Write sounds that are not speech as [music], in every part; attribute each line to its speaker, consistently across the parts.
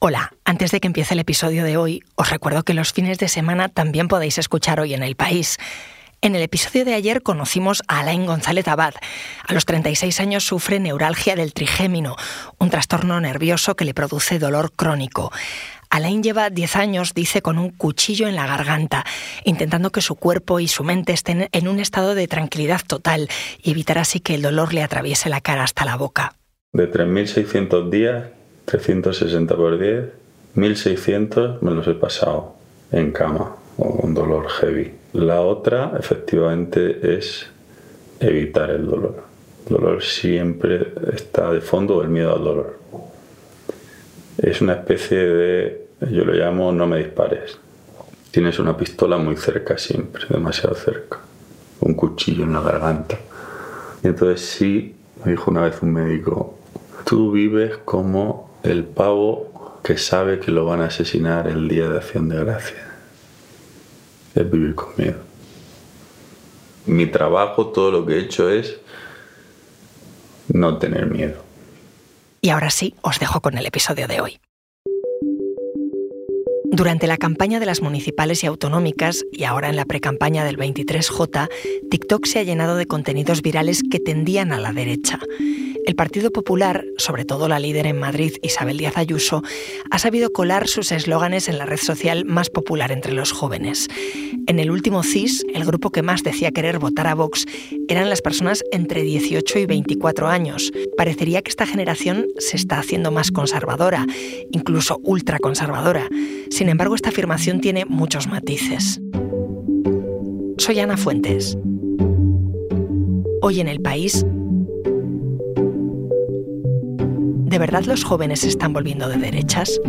Speaker 1: Hola, antes de que empiece el episodio de hoy, os recuerdo que los fines de semana también podéis escuchar hoy en el país. En el episodio de ayer conocimos a Alain González Abad. A los 36 años sufre neuralgia del trigémino, un trastorno nervioso que le produce dolor crónico. Alain lleva 10 años, dice, con un cuchillo en la garganta, intentando que su cuerpo y su mente estén en un estado de tranquilidad total y evitar así que el dolor le atraviese la cara hasta la boca.
Speaker 2: De 3.600 días 360 por 10, 1600 me los he pasado en cama o con dolor heavy. La otra, efectivamente, es evitar el dolor. El dolor siempre está de fondo el miedo al dolor. Es una especie de, yo lo llamo no me dispares. Tienes una pistola muy cerca siempre, demasiado cerca. Un cuchillo en la garganta. Y entonces sí, me dijo una vez un médico, tú vives como el pavo que sabe que lo van a asesinar el día de acción de gracia. Es vivir con miedo. Mi trabajo, todo lo que he hecho es no tener miedo.
Speaker 1: Y ahora sí, os dejo con el episodio de hoy. Durante la campaña de las municipales y autonómicas y ahora en la precampaña del 23J, TikTok se ha llenado de contenidos virales que tendían a la derecha. El Partido Popular, sobre todo la líder en Madrid, Isabel Díaz Ayuso, ha sabido colar sus eslóganes en la red social más popular entre los jóvenes. En el último CIS, el grupo que más decía querer votar a Vox eran las personas entre 18 y 24 años. Parecería que esta generación se está haciendo más conservadora, incluso ultraconservadora. Sin embargo, esta afirmación tiene muchos matices. Soy Ana Fuentes. Hoy en el país ¿De verdad los jóvenes se están volviendo de derechas?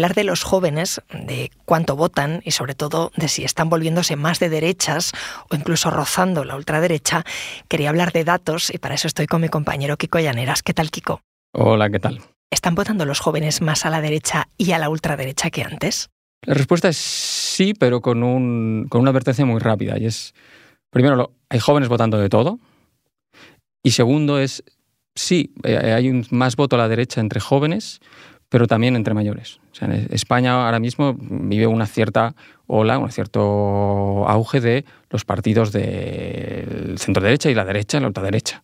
Speaker 1: Hablar de los jóvenes, de cuánto votan y sobre todo de si están volviéndose más de derechas o incluso rozando la ultraderecha, quería hablar de datos y para eso estoy con mi compañero Kiko Llaneras. ¿Qué tal, Kiko?
Speaker 3: Hola, ¿qué tal?
Speaker 1: ¿Están votando los jóvenes más a la derecha y a la ultraderecha que antes?
Speaker 3: La respuesta es sí, pero con, un, con una advertencia muy rápida. Y es, primero, hay jóvenes votando de todo. Y segundo es, sí, eh, hay un más voto a la derecha entre jóvenes, pero también entre mayores. en España ahora mismo vive una cierta ola, un cierto auge de los partidos del centro derecha y la derecha, la ultraderecha.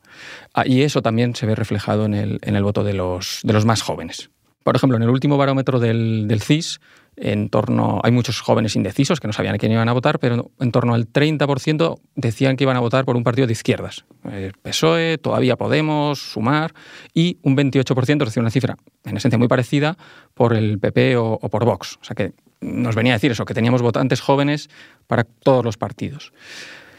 Speaker 3: Ah, y eso también se ve reflejado en el, en el voto de los, de los más jóvenes. Por ejemplo, en el último barómetro del, del CIS, en torno, hay muchos jóvenes indecisos que no sabían a quién iban a votar, pero en torno al 30% decían que iban a votar por un partido de izquierdas. Eh, PSOE, todavía Podemos, Sumar, y un 28% recibe una cifra, en esencia muy parecida, por el PP o, o por Vox. O sea que nos venía a decir eso, que teníamos votantes jóvenes para todos los partidos.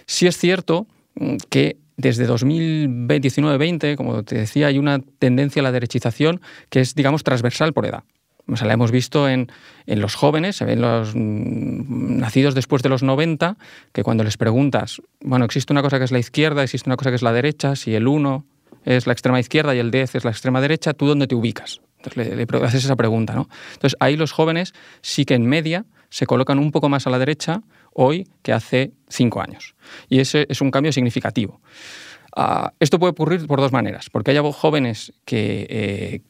Speaker 3: Sí es cierto mm, que desde 2019-20, como te decía, hay una tendencia a la derechización que es, digamos, transversal por edad. O sea, la hemos visto en, los jóvenes, se ven los mm, nacidos después de los 90, que cuando les preguntas, bueno, existe una cosa que es la izquierda, existe una cosa que es la derecha, si el 1 es la extrema izquierda y el 10 es la extrema derecha, ¿tú dónde te ubicas? Entonces le haces esa pregunta, ¿no? Entonces ahí los jóvenes sí que en media se colocan un poco más a la derecha hoy que hace cinco años. Y ese es un cambio significativo. Ah, esto puede ocurrir por dos maneras, porque hay jóvenes que, eh,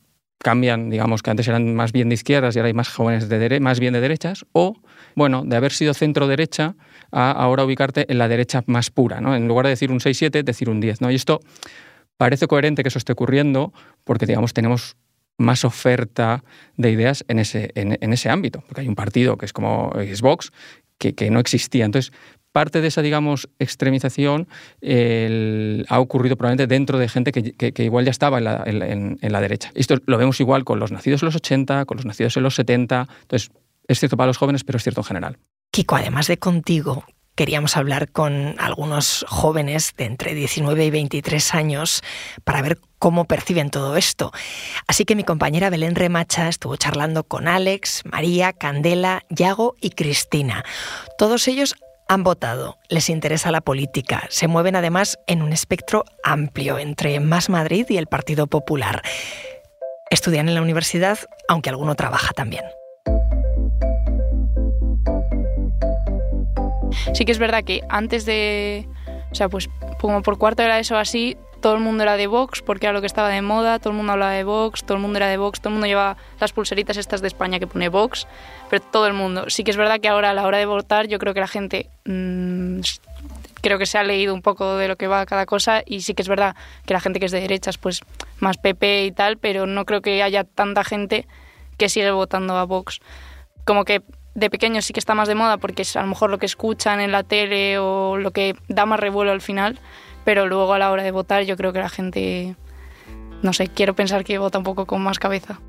Speaker 3: cambian, digamos que antes eran más bien de izquierdas y ahora hay más jóvenes de más bien de derechas, o, bueno, de haber sido centro-derecha a ahora ubicarte en la derecha más pura, ¿no? En lugar de decir un 6-7, decir un 10, ¿no? Y esto parece coherente que eso esté ocurriendo porque, digamos, tenemos más oferta de ideas en ese, en, ese ámbito, porque hay un partido que es como Xbox que, que no existía. Entonces, parte de esa, digamos, extremización ha ocurrido probablemente dentro de gente que, igual ya estaba en la, derecha. Esto lo vemos igual con los nacidos en los 80, con los nacidos en los 70. Entonces, es cierto para los jóvenes, pero es cierto en general.
Speaker 1: Kiko, además de contigo, queríamos hablar con algunos jóvenes de entre 19 y 23 años para ver cómo perciben todo esto. Así que mi compañera Belén Remacha estuvo charlando con Alex, María, Candela, Yago y Cristina. Todos ellos han votado, les interesa la política, se mueven además en un espectro amplio entre Más Madrid y el Partido Popular. Estudian en la universidad, aunque alguno trabaja también.
Speaker 4: Sí que es verdad que antes de, o sea, pues como por cuarto era eso así, todo el mundo era de Vox porque era lo que estaba de moda, todo el mundo hablaba de Vox, todo el mundo era de Vox, todo el mundo llevaba las pulseritas estas de España que pone Vox, pero todo el mundo. Sí que es verdad que ahora a la hora de votar yo creo que la gente mmm, creo que se ha leído un poco de lo que va cada cosa y sí que es verdad que la gente que es de derechas pues más PP y tal, pero no creo que haya tanta gente que sigue votando a Vox. Como que de pequeños sí que está más de moda porque es a lo mejor lo que escuchan en la tele o lo que da más revuelo al final, pero luego a la hora de votar yo creo que la gente, no sé, quiero pensar que vota un poco con más cabeza.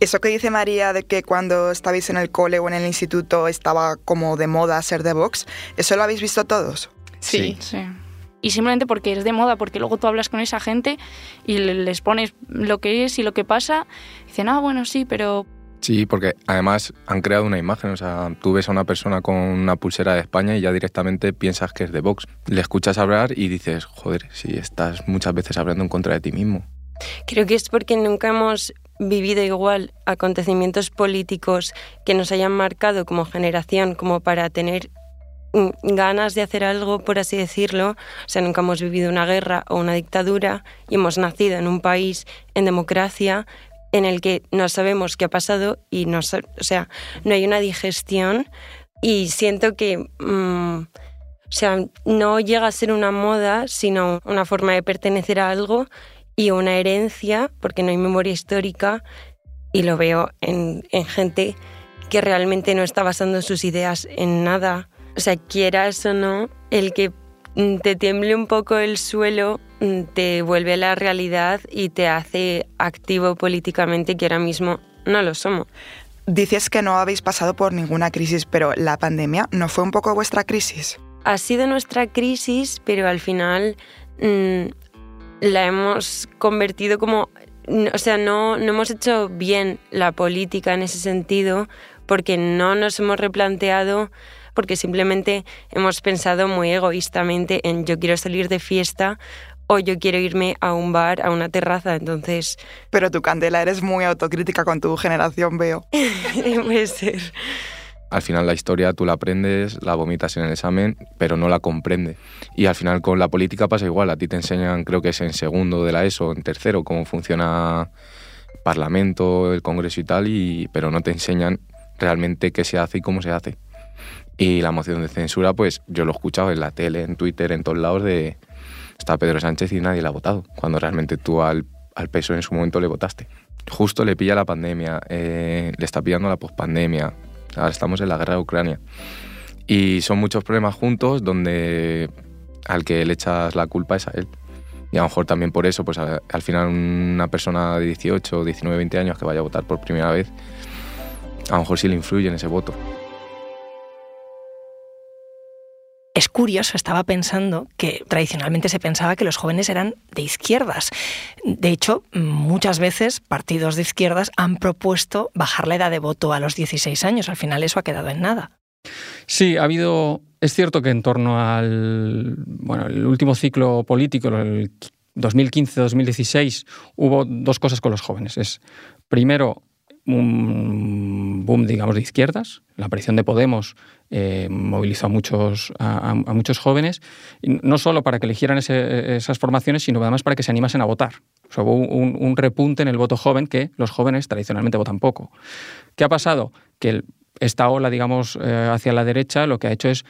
Speaker 5: Eso que dice María de que cuando estabais en el cole o en el instituto estaba como de moda ser de Vox, ¿eso lo habéis visto todos?
Speaker 4: Sí, sí. Y simplemente porque es de moda, porque luego tú hablas con esa gente y les pones lo que es y lo que pasa, y dicen, ah, bueno, sí, pero
Speaker 6: Sí, porque además han creado una imagen, o sea, tú ves a una persona con una pulsera de España y ya directamente piensas que es de Vox. Le escuchas hablar y dices, joder, si estás muchas veces hablando en contra de ti mismo.
Speaker 7: Creo que es porque nunca hemos vivido igual acontecimientos políticos que nos hayan marcado como generación como para tener mm, ganas de hacer algo, por así decirlo. O sea, nunca hemos vivido una guerra o una dictadura y hemos nacido en un país en democracia en el que no sabemos qué ha pasado y no, o sea, no hay una digestión y siento que mm, o sea, no llega a ser una moda, sino una forma de pertenecer a algo y una herencia, porque no hay memoria histórica y lo veo en, en gente que realmente no está basando sus ideas en nada. O sea, quieras o no, el que Mm, te tiemble un poco el suelo, te vuelve a la realidad y te hace activo políticamente que ahora mismo no lo somos.
Speaker 5: Dices que no habéis pasado por ninguna crisis, pero la pandemia no fue un poco vuestra crisis.
Speaker 7: Ha sido nuestra crisis, pero al final mm, la hemos convertido como, o sea, no, no hemos hecho bien la política en ese sentido porque no nos hemos replanteado porque simplemente hemos pensado muy egoístamente en yo quiero salir de fiesta o yo quiero irme a un bar, a una terraza, entonces...
Speaker 5: Pero tu Candela, eres muy autocrítica con tu generación, veo. [laughs]
Speaker 7: Puede ser.
Speaker 6: Al final la historia tú la aprendes, la vomitas en el examen, pero no la comprende. Y al final con la política pasa igual, a ti te enseñan, creo que es en segundo de la ESO, en tercero, cómo funciona el Parlamento, el Congreso y tal, y, pero no te enseñan realmente qué se hace y cómo se hace. Y la moción de censura, pues yo lo he escuchado en la tele, en Twitter, en todos lados de está Pedro Sánchez y nadie la ha votado, cuando realmente tú al, al peso en su momento le votaste. Justo le pilla la pandemia, eh, le está pillando la pospandemia, ahora estamos en la guerra de Ucrania. Y son muchos problemas juntos donde al que le echas la culpa es a él. Y a lo mejor también por eso, pues al final una persona de 18, 19, 20 años que vaya a votar por primera vez, a lo mejor sí le influye en ese voto.
Speaker 1: Es curioso, estaba pensando que tradicionalmente se pensaba que los jóvenes eran de izquierdas. De hecho, muchas veces partidos de izquierdas han propuesto bajar la edad de voto a los 16 años. Al final eso ha quedado en nada.
Speaker 3: Sí, ha habido. Es cierto que en torno al bueno, el último ciclo político, el 2015-2016, hubo dos cosas con los jóvenes. Es primero un boom, digamos, de izquierdas. La aparición de Podemos eh, movilizó a muchos, a, muchos jóvenes, no solo para que eligieran esas formaciones, sino además para que se animasen a votar. hubo un, repunte en el voto joven que los jóvenes tradicionalmente votan poco. ¿Qué ha pasado? Que esta ola, digamos, eh, hacia la derecha lo que ha hecho es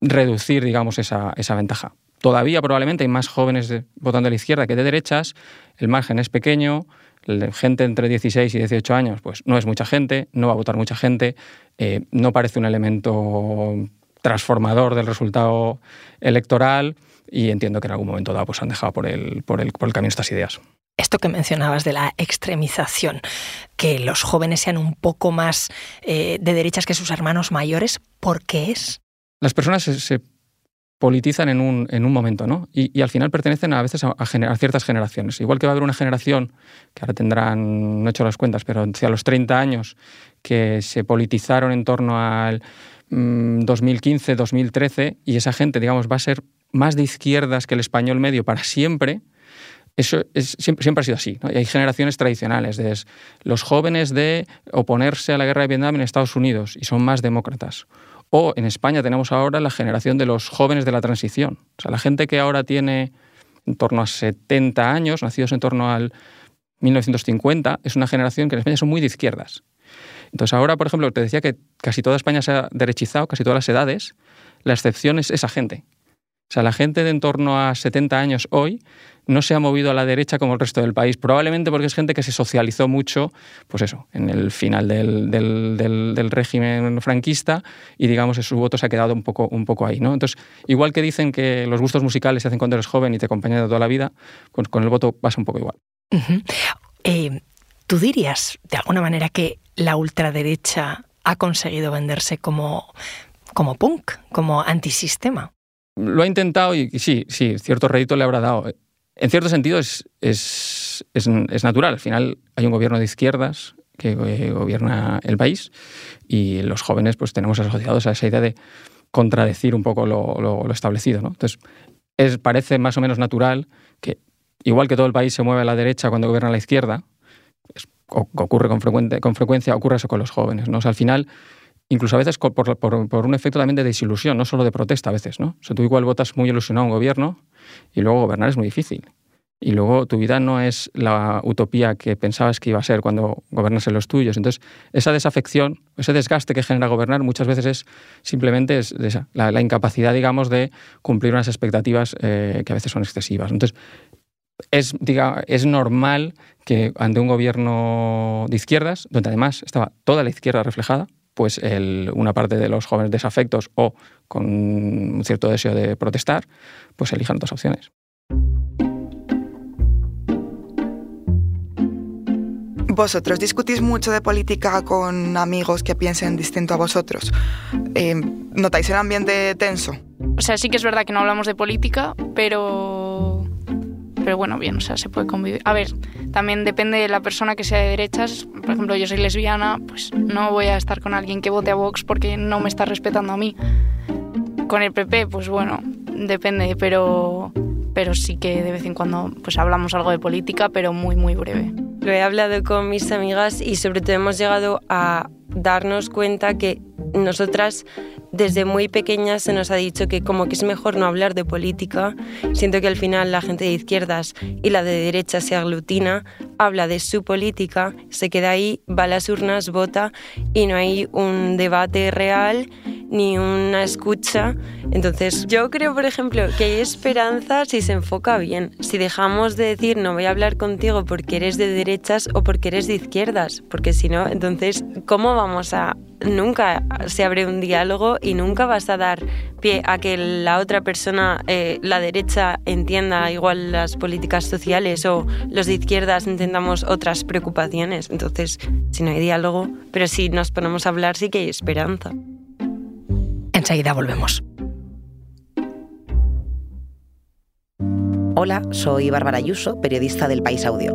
Speaker 3: reducir, digamos, esa, esa ventaja. Todavía probablemente hay más jóvenes votando a la izquierda que de derechas, el margen es pequeño, gente entre 16 y 18 años, pues no es mucha gente, no va a votar mucha gente, eh, no parece un elemento transformador del resultado electoral y entiendo que en algún momento dado pues han dejado por el, por el, por el camino estas ideas.
Speaker 1: Esto que mencionabas de la extremización, que los jóvenes sean un poco más eh, de derechas que sus hermanos mayores, ¿por qué es?
Speaker 3: Las personas se politizan en un, en un momento, ¿no? Y, al final pertenecen a veces a, ciertas generaciones. Igual que va a haber una generación, que ahora tendrán, no he hecho las cuentas, pero hacia los 30 años, que se politizaron en torno al 2015, mm, 2013, y esa gente, digamos, va a ser más de izquierdas que el español medio para siempre, eso es, siempre, siempre, ha sido así. Y hay generaciones tradicionales, de los jóvenes de oponerse a la guerra de Vietnam en Estados Unidos y son más demócratas O en España tenemos ahora la generación de los jóvenes de la transición. O sea, la gente que ahora tiene en torno a 70 años, nacidos en torno al 1950, es una generación que en España son muy de izquierdas. Entonces ahora, por ejemplo, te decía que casi toda España se ha derechizado, casi todas las edades, la excepción es esa gente. O sea, la gente de en torno a 70 años hoy no se ha movido a la derecha como el resto del país, probablemente porque es gente que se socializó mucho, pues eso, en el final del, del, régimen franquista y digamos su voto se ha quedado un poco, un poco ahí. ¿no? Entonces, igual que dicen que los gustos musicales se hacen cuando eres joven y te acompañan toda la vida, con, con el voto pasa un poco igual.
Speaker 1: Eh, ¿Tú dirías de alguna manera que la ultraderecha ha conseguido venderse como, como punk, como antisistema?
Speaker 3: Lo ha intentado y, sí, sí, cierto rédito le habrá dado. En cierto sentido es, es, natural. Al final hay un gobierno de izquierdas que eh, gobierna el país y los jóvenes pues tenemos asociados a esa idea de contradecir un poco lo, establecido. ¿no? Entonces, es, parece más o menos natural que, igual que todo el país se mueve a la derecha cuando gobierna la izquierda, ocurre con, frecuente, con frecuencia, ocurre eso con los jóvenes. ¿no? al final incluso a veces por, por, un efecto también de desilusión, no solo de protesta a veces, ¿no? O sea, tú igual votas muy ilusionado a un gobierno y luego gobernar es muy difícil. Y luego tu vida no es la utopía que pensabas que iba a ser cuando gobernas en los tuyos. Entonces, esa desafección, ese desgaste que genera gobernar muchas veces es simplemente es la, incapacidad, digamos, de cumplir unas expectativas eh, que a veces son excesivas. Entonces, es, diga, es normal que ante un gobierno de izquierdas, donde además estaba toda la izquierda reflejada, pues una parte de los jóvenes desafectos o con un cierto deseo de protestar, pues elijan otras opciones.
Speaker 5: ¿Vosotros discutís mucho de política con amigos que piensen distinto a vosotros? Eh, ¿Notáis el ambiente tenso?
Speaker 4: O sea, sí que es verdad que no hablamos de política, pero pero bueno, bien, o sea, se puede convivir. A ver, también depende de la persona que sea de derechas. Por ejemplo, yo soy lesbiana, pues no voy a estar con alguien que vote a Vox porque no me está respetando a mí. Con el PP, pues bueno, depende, pero, pero sí que de vez en cuando pues hablamos algo de política, pero muy, muy breve.
Speaker 7: Lo he hablado con mis amigas y sobre todo hemos llegado a darnos cuenta que nosotras desde muy pequeñas se nos ha dicho que como que es mejor no hablar de política. Siento que al final la gente de izquierdas y la de derecha se aglutina, habla de su política, se queda ahí, va a las urnas, vota y no hay un debate real ni una escucha. Entonces yo creo, por ejemplo, que hay esperanza si se enfoca bien. Si dejamos de decir no voy a hablar contigo porque eres de derechas o porque eres de izquierdas, porque si no, entonces, ¿cómo vamos a nunca se abre un diálogo y nunca vas a dar pie a que la otra persona, eh, la derecha, entienda igual las políticas sociales o los de izquierdas entendamos otras preocupaciones. Entonces, si no hay diálogo, pero si nos ponemos a hablar sí que hay esperanza.
Speaker 1: Enseguida volvemos.
Speaker 8: Hola, soy Bárbara Ayuso, periodista del País Audio.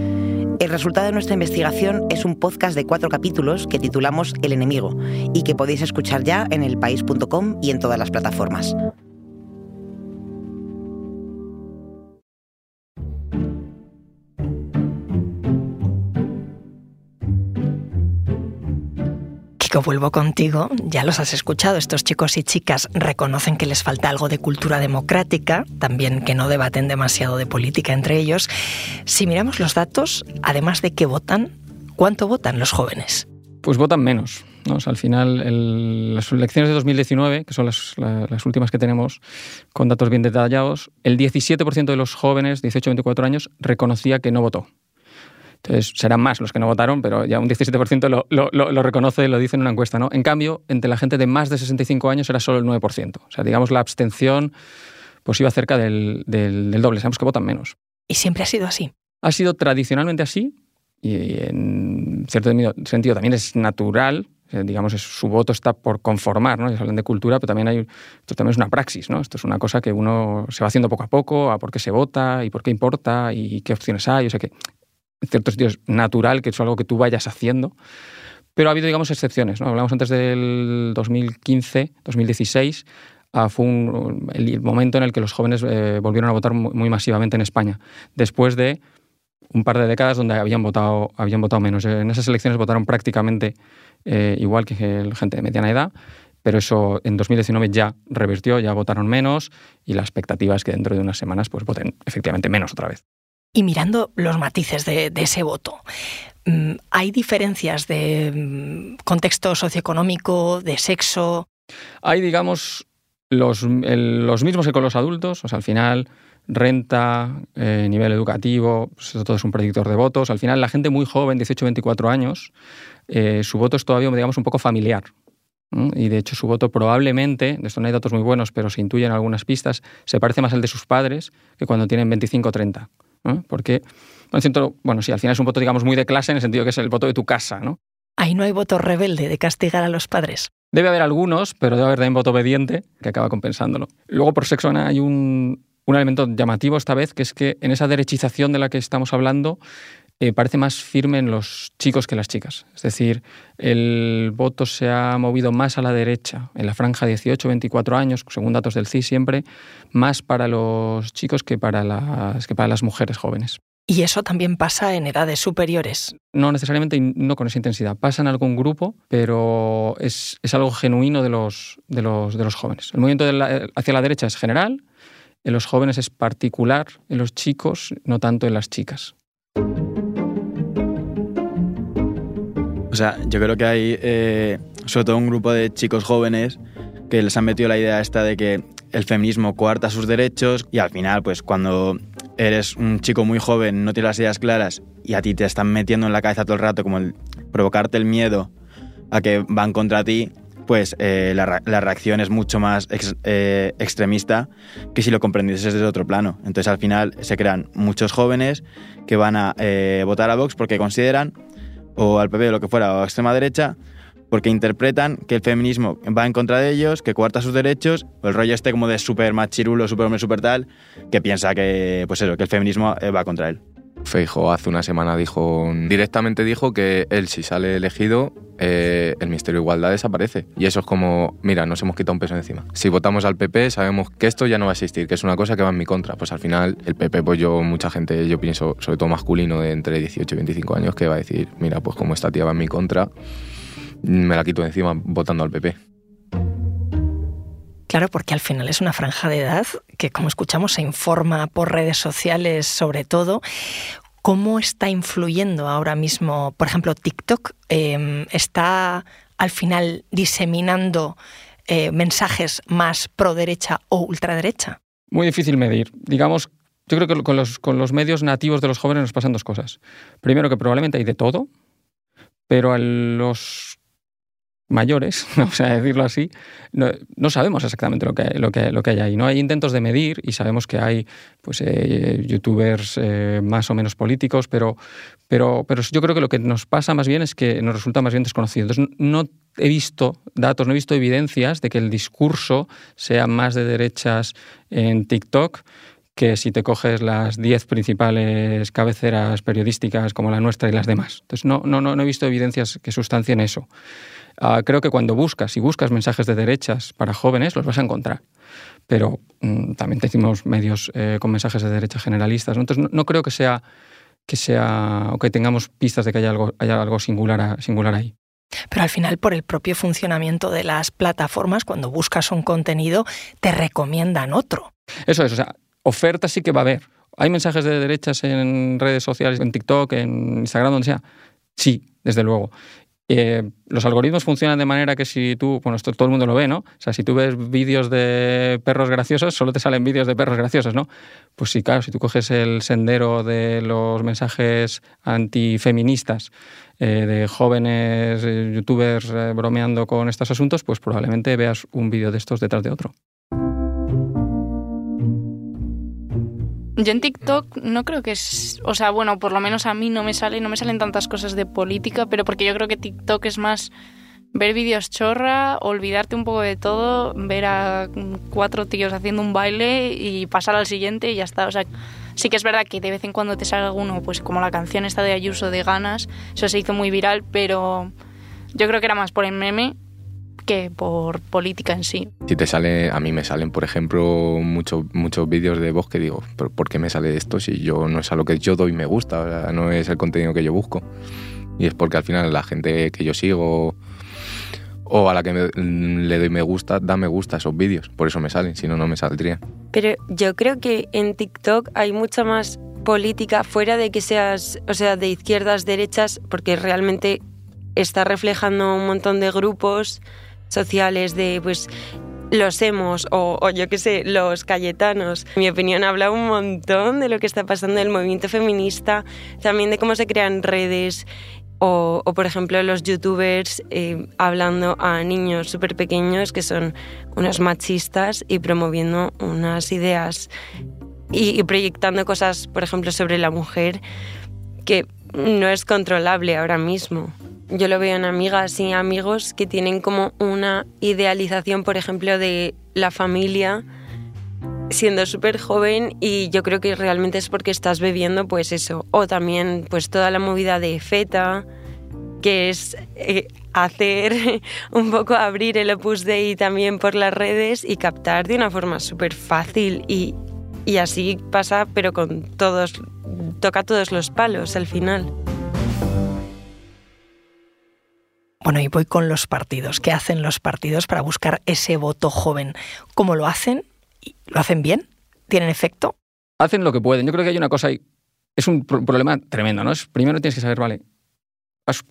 Speaker 8: El resultado de nuestra investigación es un podcast de cuatro capítulos que titulamos El enemigo y que podéis escuchar ya en elpaís.com y en todas las plataformas.
Speaker 1: Vuelvo contigo. Ya los has escuchado. Estos chicos y chicas reconocen que les falta algo de cultura democrática, también que no debaten demasiado de política entre ellos. Si miramos los datos, además de que votan, ¿cuánto votan los jóvenes?
Speaker 3: Pues votan menos. al final, las elecciones de 2019, que son las, las, últimas que tenemos con datos bien detallados, el 17% de los jóvenes, 18-24 años, reconocía que no votó. Entonces, serán más los que no votaron, pero ya un 17% lo, lo, lo, reconoce, lo dice en una encuesta. ¿no? En cambio, entre la gente de más de 65 años era solo el 9%. O sea, digamos, la abstención pues iba cerca del, del, doble. Sabemos que votan menos.
Speaker 1: ¿Y siempre ha sido así?
Speaker 3: Ha sido tradicionalmente así y en cierto sentido también es natural, Eh, digamos, su voto está por conformar, ¿no? Ellos hablan de cultura, pero también hay, esto también es una praxis, ¿no? Esto es una cosa que uno se va haciendo poco a poco, a por qué se vota y por qué importa y qué opciones hay. O sea que en ciertos es natural que es algo que tú vayas haciendo. Pero ha hablado, digamos, excepciones. ¿no? Hablamos antes del 2015, 2016, ah, fue el momento en el que los jóvenes eh, volvieron a votar muy, masivamente en España, después de un par de décadas donde habían votado, habían votado menos. En esas elecciones votaron prácticamente eh, igual que gente de mediana edad, pero eso en 2019 ya revirtió, ya votaron menos y la expectativa es que dentro de unas semanas pues voten efectivamente menos otra vez.
Speaker 1: Y mirando los matices de, ese voto, mm, ¿hay diferencias de mm, contexto socioeconómico, de sexo?
Speaker 3: Hay, digamos, los, los mismos que con los adultos, o sea, al final renta, eh, nivel educativo, pues todo es un predictor de votos. Al final, la gente muy joven, 18-24 años, eh, su voto es todavía, digamos, un poco familiar. Y de hecho, su voto probablemente, de esto no hay datos muy buenos, pero se intuyen algunas pistas, se parece más al de sus padres que cuando tienen 25 o 30. Porque, bueno, sí, al final es un voto, digamos, muy de clase en el sentido que es el voto de tu casa, ¿no?
Speaker 1: Ahí no hay voto rebelde de castigar a los padres.
Speaker 3: Debe haber algunos, pero debe haber también voto obediente que acaba compensándolo. Luego, por sexo, hay un, un elemento llamativo esta vez, que es que en esa derechización de la que estamos hablando, eh, parece más firme en los chicos que en las chicas. Es decir, el voto se ha movido más a la derecha, en la franja 18-24 años, según datos del CIS siempre, más para los chicos que para las, que para las mujeres jóvenes.
Speaker 1: ¿Y eso también pasa en edades superiores?
Speaker 3: No necesariamente y no con esa intensidad. Pasa en algún grupo, pero es, algo genuino de los, de, los, de los jóvenes. El movimiento hacia la derecha es general, en los jóvenes es particular, en los chicos no tanto en las chicas.
Speaker 9: O sea, yo creo que hay eh, sobre todo un grupo de chicos jóvenes que les han metido la idea esta de que el feminismo coarta sus derechos y al final, pues cuando eres un chico muy joven, no tienes las ideas claras y a ti te están metiendo en la cabeza todo el rato como el provocarte el miedo a que van contra ti, pues eh, la, reacción es mucho más eh, extremista que si lo comprendieses desde otro plano. Entonces al final se crean muchos jóvenes que van a votar a Vox porque consideran o al PP o lo que fuera, o a extrema derecha, porque interpretan que el feminismo va en contra de ellos, que cuarta sus derechos, o el rollo este como de super machirulo, super hombre, super tal, que piensa que, pues eso, que el feminismo eh, va contra él.
Speaker 6: Feijo hace una semana dijo, directamente dijo que él si sale elegido, eh, el Ministerio de Igualdad desaparece. Y eso es como, mira, nos hemos quitado un peso encima. Si votamos al PP, sabemos que esto ya no va a existir, que es una cosa que va en mi contra. Pues al final, el PP, pues yo, mucha gente, yo pienso, sobre todo masculino de entre 18 y 25 años, que va a decir, mira, pues como esta tía va en mi contra, me la quito encima votando al PP.
Speaker 1: Claro, porque al final es una franja de edad que, como escuchamos, se informa por redes sociales sobre todo. ¿Cómo está influyendo ahora mismo, por ejemplo, TikTok? Em, ¿Está al final diseminando eh, mensajes más pro derecha o ultraderecha?
Speaker 3: Muy difícil medir. Digamos, yo creo que con los, con los medios nativos de los jóvenes nos pasan dos cosas. Primero, que probablemente hay de todo, pero a los mayores, [laughs] vamos a decirlo así, no, sabemos exactamente lo que, lo, que, lo que hay ahí. ¿no? Hay intentos de medir y sabemos que hay pues, eh, youtubers eh, más o menos políticos, pero, pero, pero yo creo que lo que nos pasa más bien es que nos resulta más bien desconocido. Entonces, no he visto datos, no he visto evidencias de que el discurso sea más de derechas en TikTok que si te coges las 10 principales cabeceras periodísticas como la nuestra y las demás. Entonces, no, no, no he visto evidencias que sustancien eso. Ah, creo que cuando buscas y buscas mensajes de derechas para jóvenes, los vas a encontrar. Pero mm, también decimos medios eh, con mensajes de derecha generalistas. Entonces, no, creo que sea, que sea o que tengamos pistas de que haya algo, haya algo singular, singular ahí.
Speaker 1: Pero al final, por el propio funcionamiento de las plataformas, cuando buscas un contenido, te recomiendan otro.
Speaker 3: Eso es, o sea, oferta sí que va a haber. ¿Hay mensajes de derechas en redes sociales, en TikTok, en Instagram, donde sea? Sí, desde luego. Eh, los algoritmos funcionan de manera que si tú, bueno, esto todo el mundo lo ve, ¿no? O sea, si tú ves vídeos de perros graciosos, solo te salen vídeos de perros graciosos, ¿no? Pues sí, claro, si tú coges el sendero de los mensajes antifeministas eh, de jóvenes eh, youtubers bromeando con estos asuntos, pues probablemente veas un vídeo de estos detrás de otro.
Speaker 4: Yo en TikTok no creo que es, o sea, bueno, por lo menos a mí no me sale, no me salen tantas cosas de política, pero porque yo creo que TikTok es más ver vídeos chorra, olvidarte un poco de todo, ver a cuatro tíos haciendo un baile y pasar al siguiente y ya está. O sea, sí que es verdad que de vez en cuando te sale alguno, pues como la canción esta de Ayuso de Ganas, eso se hizo muy viral, pero yo creo que era más por el meme que por política en sí.
Speaker 6: Si te sale, a mí me salen, por ejemplo, muchos muchos vídeos de voz que digo, ¿por qué me sale esto si yo no es a lo que yo doy me gusta, no es el contenido que yo busco? Y es porque al final la gente que yo sigo o a la que le doy me gusta, da me gusta a esos vídeos. Por eso me salen, si no, no me saldría.
Speaker 7: Pero yo creo que en TikTok hay mucha más política fuera de que seas, o sea, de izquierdas, derechas, porque realmente está reflejando un montón de grupos sociales de, pues, los hemos o, yo qué sé, los cayetanos. Mi opinión habla un montón de lo que está pasando en el movimiento feminista, también de cómo se crean redes, o, por ejemplo, los youtubers eh, hablando a niños súper pequeños que son unos machistas y promoviendo unas ideas y, proyectando cosas, por ejemplo, sobre la mujer que no es controlable ahora mismo. Yo lo veo en amigas y amigos que tienen como una idealización, por ejemplo, de la familia siendo súper joven y yo creo que realmente es porque estás bebiendo pues eso. O también pues toda la movida de feta, que es eh, hacer [laughs] un poco abrir el Opus Dei también por las redes y captar de una forma súper fácil y, y así pasa pero con todos, toca todos los palos al final.
Speaker 1: Bueno, y voy con los partidos. ¿Qué hacen los partidos para buscar ese voto joven? ¿Cómo lo hacen? ¿Lo hacen bien? ¿Tienen efecto?
Speaker 3: Hacen lo que pueden. Yo creo que hay una cosa ahí. Es un problema tremendo, ¿no? Primero tienes que saber, vale,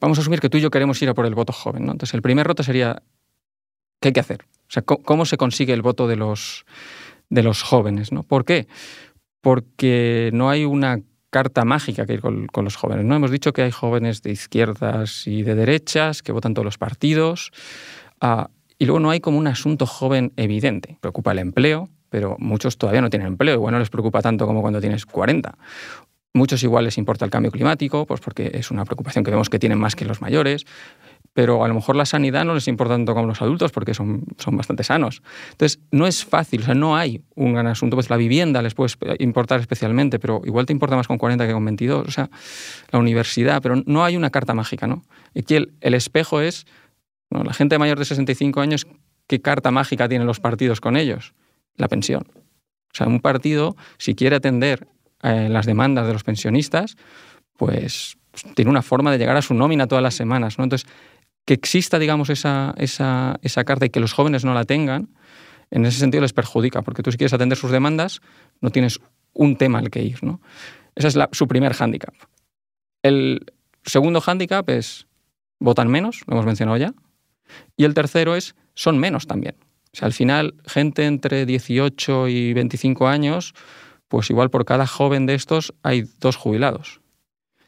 Speaker 3: vamos a asumir que tú y yo queremos ir a por el voto joven, ¿no? Entonces, el primer reto sería, ¿qué hay que hacer? O sea, ¿cómo, se consigue el voto de los, de los jóvenes, ¿no? ¿Por qué? Porque no hay una carta mágica que ir con, los jóvenes. ¿no? Hemos dicho que hay jóvenes de izquierdas y de derechas que votan todos los partidos. Ah, y luego no hay como un asunto joven evidente. Preocupa el empleo, pero muchos todavía no tienen empleo, igual no les preocupa tanto como cuando tienes 40. Muchos igual les importa el cambio climático, pues porque es una preocupación que vemos que tienen más que los mayores, pero a lo mejor la sanidad no les importa tanto como los adultos porque son, son bastante sanos. Entonces, no es fácil, o sea, no hay un gran asunto. Pues la vivienda les puede importar especialmente, pero igual te importa más con 40 que con 22, o sea, la universidad, pero no hay una carta mágica, ¿no? Aquí el, el espejo es, la gente mayor de 65 años, ¿qué carta mágica tienen los partidos con ellos? la pensión. O sea, un partido, si quiere atender eh, las demandas de los pensionistas, pues tiene una forma de llegar a su nómina todas las semanas. ¿no? Entonces, que exista, digamos, esa, esa, esa carta y que los jóvenes no la tengan, en ese sentido les perjudica, porque tú si quieres atender sus demandas, no tienes un tema al que ir. ¿no? Ese es su primer hándicap. El segundo hándicap es votan menos, lo hemos mencionado ya. Y el tercero es son menos también. Al final, gente entre 18 y 25 años, pues igual por cada joven de estos hay dos jubilados.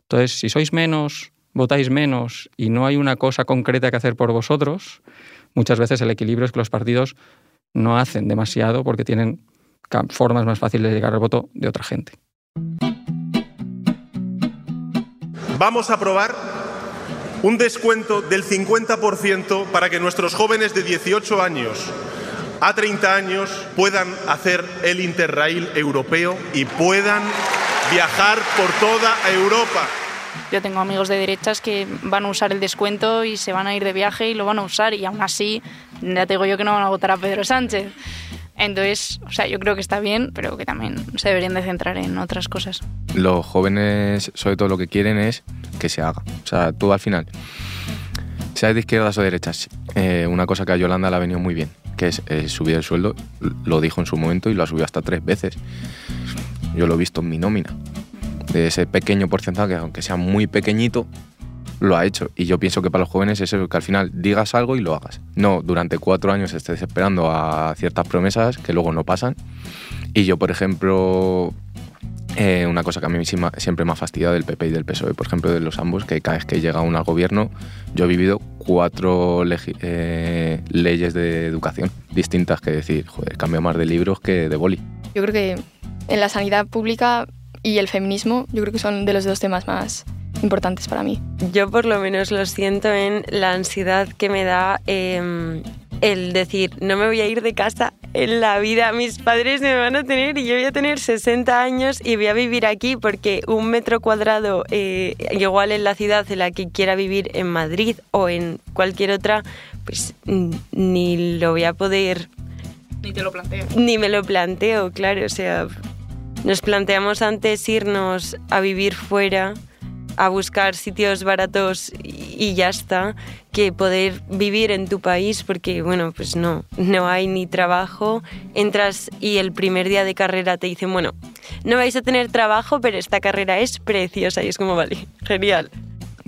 Speaker 3: Entonces, si sois menos, votáis menos y no hay una cosa concreta que hacer por vosotros, muchas veces el equilibrio es que los partidos no hacen demasiado porque tienen formas más fáciles de llegar al voto de otra gente.
Speaker 10: Vamos a aprobar un descuento del 50% para que nuestros jóvenes de 18 años a 30 años puedan hacer el Interrail europeo y puedan viajar por toda Europa.
Speaker 4: Yo tengo amigos de derechas que van a usar el descuento y se van a ir de viaje y lo van a usar y aún así ya te digo yo que no van a votar a Pedro Sánchez. Entonces, o sea, yo creo que está bien, pero que también se deberían de centrar en otras cosas.
Speaker 6: Los jóvenes, sobre todo lo que quieren es que se haga. O sea, tú al final, seas de izquierdas o derechas, eh, una cosa que a Yolanda le ha venido muy bien que es eh, subir el sueldo, lo dijo en su momento y lo ha subido hasta tres veces. Yo lo he visto en mi nómina. De ese pequeño porcentaje, aunque sea muy pequeñito, lo ha hecho. Y yo pienso que para los jóvenes es eso, que al final digas algo y lo hagas. No, durante cuatro años estés esperando a ciertas promesas que luego no pasan. Y yo, por ejemplo, eh, una cosa que a mí siempre me ha fastidiado del PP y del PSOE, por ejemplo, de los ambos, que cada vez que llega uno al gobierno, yo he vivido cuatro eh, leyes de educación distintas que decir, joder, cambio más de libros que de boli.
Speaker 11: Yo creo que en la sanidad pública y el feminismo, yo creo que son de los dos temas más importantes para mí.
Speaker 7: Yo por lo menos lo siento en la ansiedad que me da em, el decir, no me voy a ir de casa en la vida, mis padres me van a tener y yo voy a tener 60 años y voy a vivir aquí porque un metro cuadrado, eh, igual en la ciudad en la que quiera vivir en Madrid o en cualquier otra, pues ni lo voy a poder...
Speaker 4: Ni te lo planteo.
Speaker 7: Ni me lo planteo, claro, o sea, nos planteamos antes irnos a vivir fuera a buscar sitios baratos y ya está, que poder vivir en tu país porque, bueno, pues no, no hay ni trabajo, entras y el primer día de carrera te dicen, bueno, no vais a tener trabajo, pero esta carrera es preciosa y es como, vale, genial.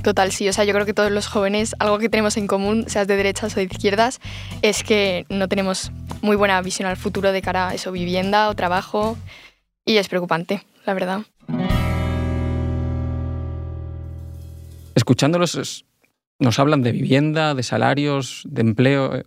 Speaker 11: Total, sí. O sea, yo creo que todos los jóvenes, algo que tenemos en común, seas de derechas o de izquierdas, es que no tenemos muy buena visión al futuro de cara a eso, vivienda o trabajo. Y es preocupante, la verdad.
Speaker 3: escuchándolos nos hablan de vivienda, de salarios, de empleo. Eh,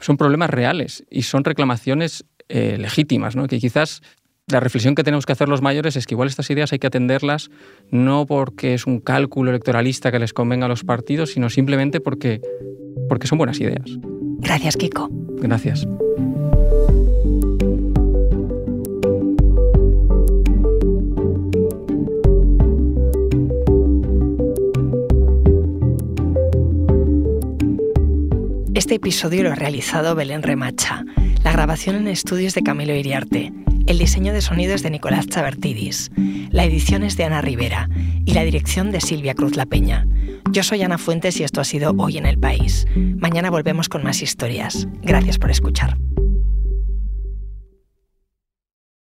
Speaker 3: son problemas reales y son reclamaciones eh, legítimas, ¿no? que quizás la reflexión que tenemos que hacer los mayores es que igual estas ideas hay que atenderlas no porque es un cálculo electoralista que les convenga a los partidos, sino simplemente porque, porque son buenas ideas.
Speaker 1: Gracias, Kiko.
Speaker 3: Gracias.
Speaker 1: Este episodio lo ha realizado Belén Remacha, la grabación en estudios de Camilo Iriarte, el diseño de sonidos de Nicolás Chabertidis, la edición es de Ana Rivera y la dirección de Silvia Cruz La Peña. Yo soy Ana Fuentes y esto ha sido Hoy en el País. Mañana volvemos con más historias. Gracias por escuchar.